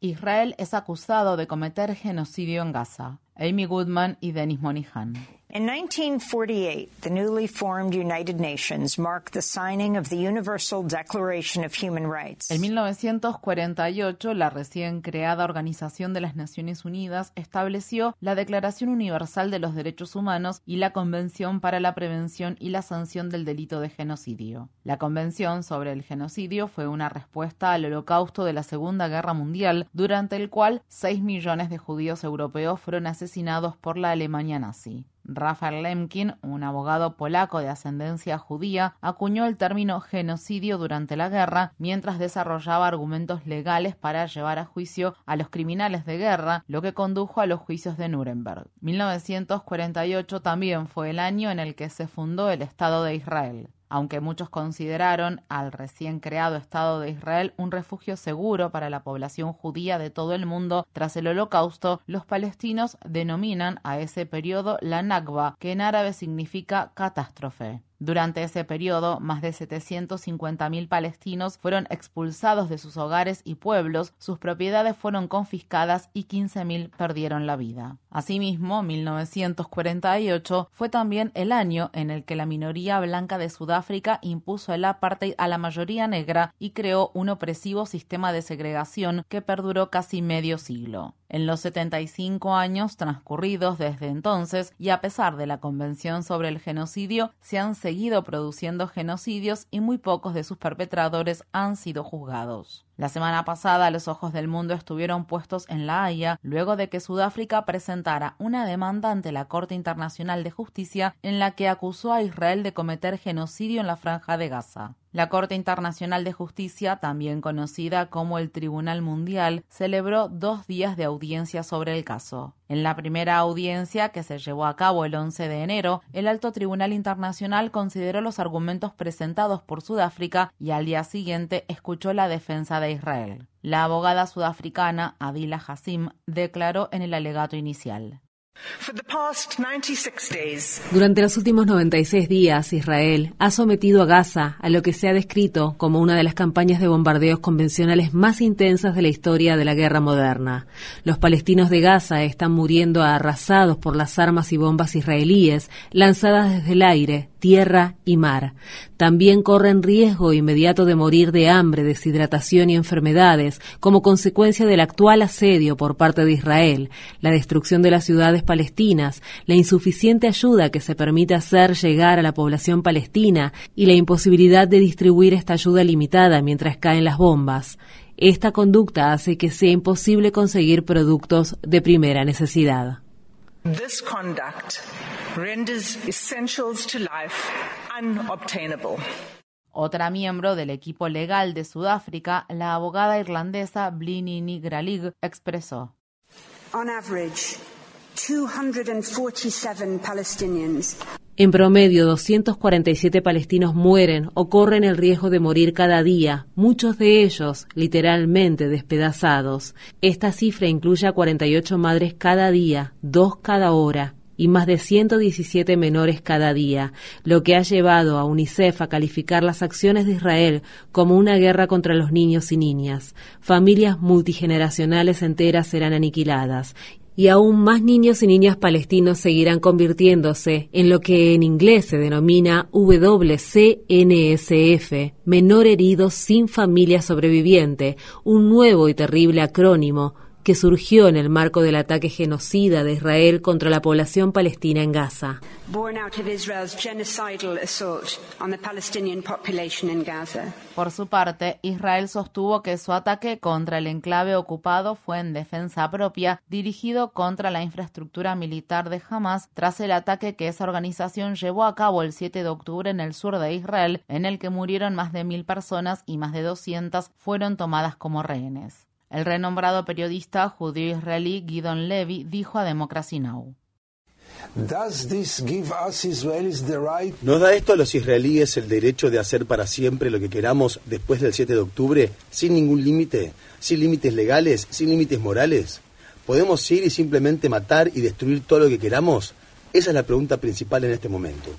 Israel es acusado de cometer genocidio en Gaza. Amy Goodman y Denis Monihan. In 1948, the newly formed United Nations marked the signing of the Universal Declaration of Human Rights. En 1948, la recién creada Organización de las Naciones Unidas estableció la Declaración Universal de los Derechos Humanos y la Convención para la Prevención y la Sanción del Delito de Genocidio. La Convención sobre el Genocidio fue una respuesta al holocausto de la Segunda Guerra Mundial, durante el cual 6 millones de judíos europeos fueron asesinados por la Alemania nazi. Rafael Lemkin, un abogado polaco de ascendencia judía, acuñó el término genocidio durante la guerra mientras desarrollaba argumentos legales para llevar a juicio a los criminales de guerra, lo que condujo a los juicios de Nuremberg. 1948 también fue el año en el que se fundó el Estado de Israel aunque muchos consideraron al recién creado Estado de Israel un refugio seguro para la población judía de todo el mundo tras el holocausto, los palestinos denominan a ese periodo la Nakba, que en árabe significa catástrofe. Durante ese periodo, más de 750.000 palestinos fueron expulsados de sus hogares y pueblos, sus propiedades fueron confiscadas y 15.000 perdieron la vida. Asimismo, 1948 fue también el año en el que la minoría blanca de Sudáfrica impuso el apartheid a la mayoría negra y creó un opresivo sistema de segregación que perduró casi medio siglo. En los 75 años transcurridos desde entonces, y a pesar de la Convención sobre el Genocidio, se han seguido produciendo genocidios y muy pocos de sus perpetradores han sido juzgados. La semana pasada los ojos del mundo estuvieron puestos en La Haya luego de que Sudáfrica presentara una demanda ante la Corte Internacional de Justicia en la que acusó a Israel de cometer genocidio en la franja de Gaza. La Corte Internacional de Justicia, también conocida como el Tribunal Mundial, celebró dos días de audiencia sobre el caso. En la primera audiencia, que se llevó a cabo el 11 de enero, el Alto Tribunal Internacional consideró los argumentos presentados por Sudáfrica y al día siguiente escuchó la defensa de Israel. La abogada sudafricana Adila Hassim declaró en el alegato inicial. Durante los últimos 96 días, Israel ha sometido a Gaza a lo que se ha descrito como una de las campañas de bombardeos convencionales más intensas de la historia de la guerra moderna. Los palestinos de Gaza están muriendo arrasados por las armas y bombas israelíes lanzadas desde el aire, tierra y mar. También corren riesgo inmediato de morir de hambre, deshidratación y enfermedades como consecuencia del actual asedio por parte de Israel, la destrucción de las ciudades palestinas, la insuficiente ayuda que se permite hacer llegar a la población palestina y la imposibilidad de distribuir esta ayuda limitada mientras caen las bombas. Esta conducta hace que sea imposible conseguir productos de primera necesidad. Renders essentials to life unobtainable. Otra miembro del equipo legal de Sudáfrica, la abogada irlandesa Blinini Gralig, expresó. On average, 247 Palestinians en promedio, 247 palestinos mueren o corren el riesgo de morir cada día, muchos de ellos literalmente despedazados. Esta cifra incluye a 48 madres cada día, dos cada hora, y más de 117 menores cada día, lo que ha llevado a UNICEF a calificar las acciones de Israel como una guerra contra los niños y niñas. Familias multigeneracionales enteras serán aniquiladas y aún más niños y niñas palestinos seguirán convirtiéndose en lo que en inglés se denomina WCNSF, menor herido sin familia sobreviviente, un nuevo y terrible acrónimo que surgió en el marco del ataque genocida de Israel contra la población palestina en Gaza. Por su parte, Israel sostuvo que su ataque contra el enclave ocupado fue en defensa propia, dirigido contra la infraestructura militar de Hamas tras el ataque que esa organización llevó a cabo el 7 de octubre en el sur de Israel, en el que murieron más de mil personas y más de 200 fueron tomadas como rehenes. El renombrado periodista judío israelí Gidon Levy dijo a Democracy Now! ¿Nos da esto a los israelíes el derecho de hacer para siempre lo que queramos después del 7 de octubre, sin ningún límite, sin límites legales, sin límites morales? ¿Podemos ir y simplemente matar y destruir todo lo que queramos? Esa es la pregunta principal en este momento.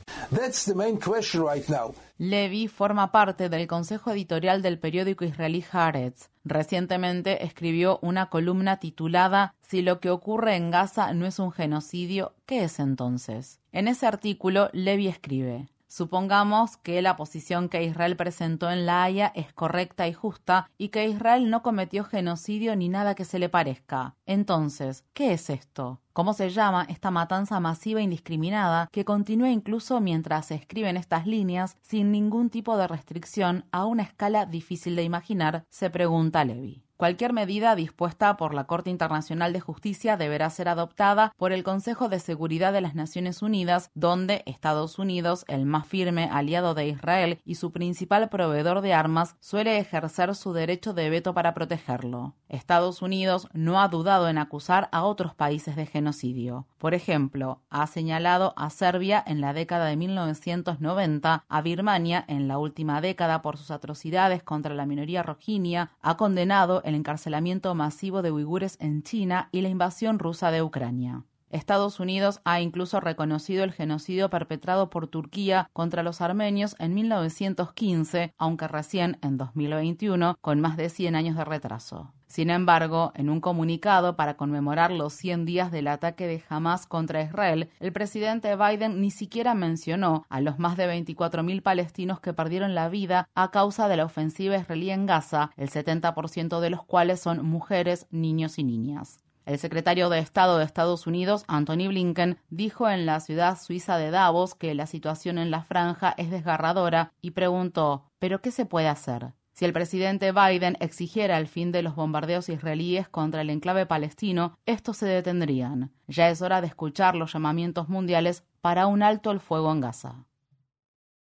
Levy forma parte del consejo editorial del periódico israelí Haaretz. Recientemente escribió una columna titulada Si lo que ocurre en Gaza no es un genocidio, ¿qué es entonces? En ese artículo, Levy escribe Supongamos que la posición que Israel presentó en La Haya es correcta y justa y que Israel no cometió genocidio ni nada que se le parezca. Entonces, ¿qué es esto? ¿Cómo se llama esta matanza masiva e indiscriminada que continúa incluso mientras se escriben estas líneas sin ningún tipo de restricción a una escala difícil de imaginar? se pregunta Levi. Cualquier medida dispuesta por la Corte Internacional de Justicia deberá ser adoptada por el Consejo de Seguridad de las Naciones Unidas, donde Estados Unidos, el más firme aliado de Israel y su principal proveedor de armas, suele ejercer su derecho de veto para protegerlo. Estados Unidos no ha dudado en acusar a otros países de genocidio. Por ejemplo, ha señalado a Serbia en la década de 1990, a Birmania en la última década por sus atrocidades contra la minoría rojinia, ha condenado el encarcelamiento masivo de uigures en China y la invasión rusa de Ucrania. Estados Unidos ha incluso reconocido el genocidio perpetrado por Turquía contra los armenios en 1915, aunque recién en 2021, con más de 100 años de retraso. Sin embargo, en un comunicado para conmemorar los 100 días del ataque de Hamas contra Israel, el presidente Biden ni siquiera mencionó a los más de 24.000 palestinos que perdieron la vida a causa de la ofensiva israelí en Gaza, el 70% de los cuales son mujeres, niños y niñas. El secretario de Estado de Estados Unidos, Anthony Blinken, dijo en la ciudad suiza de Davos que la situación en la franja es desgarradora y preguntó ¿pero qué se puede hacer? Si el presidente Biden exigiera el fin de los bombardeos israelíes contra el enclave palestino, estos se detendrían. Ya es hora de escuchar los llamamientos mundiales para un alto el fuego en Gaza.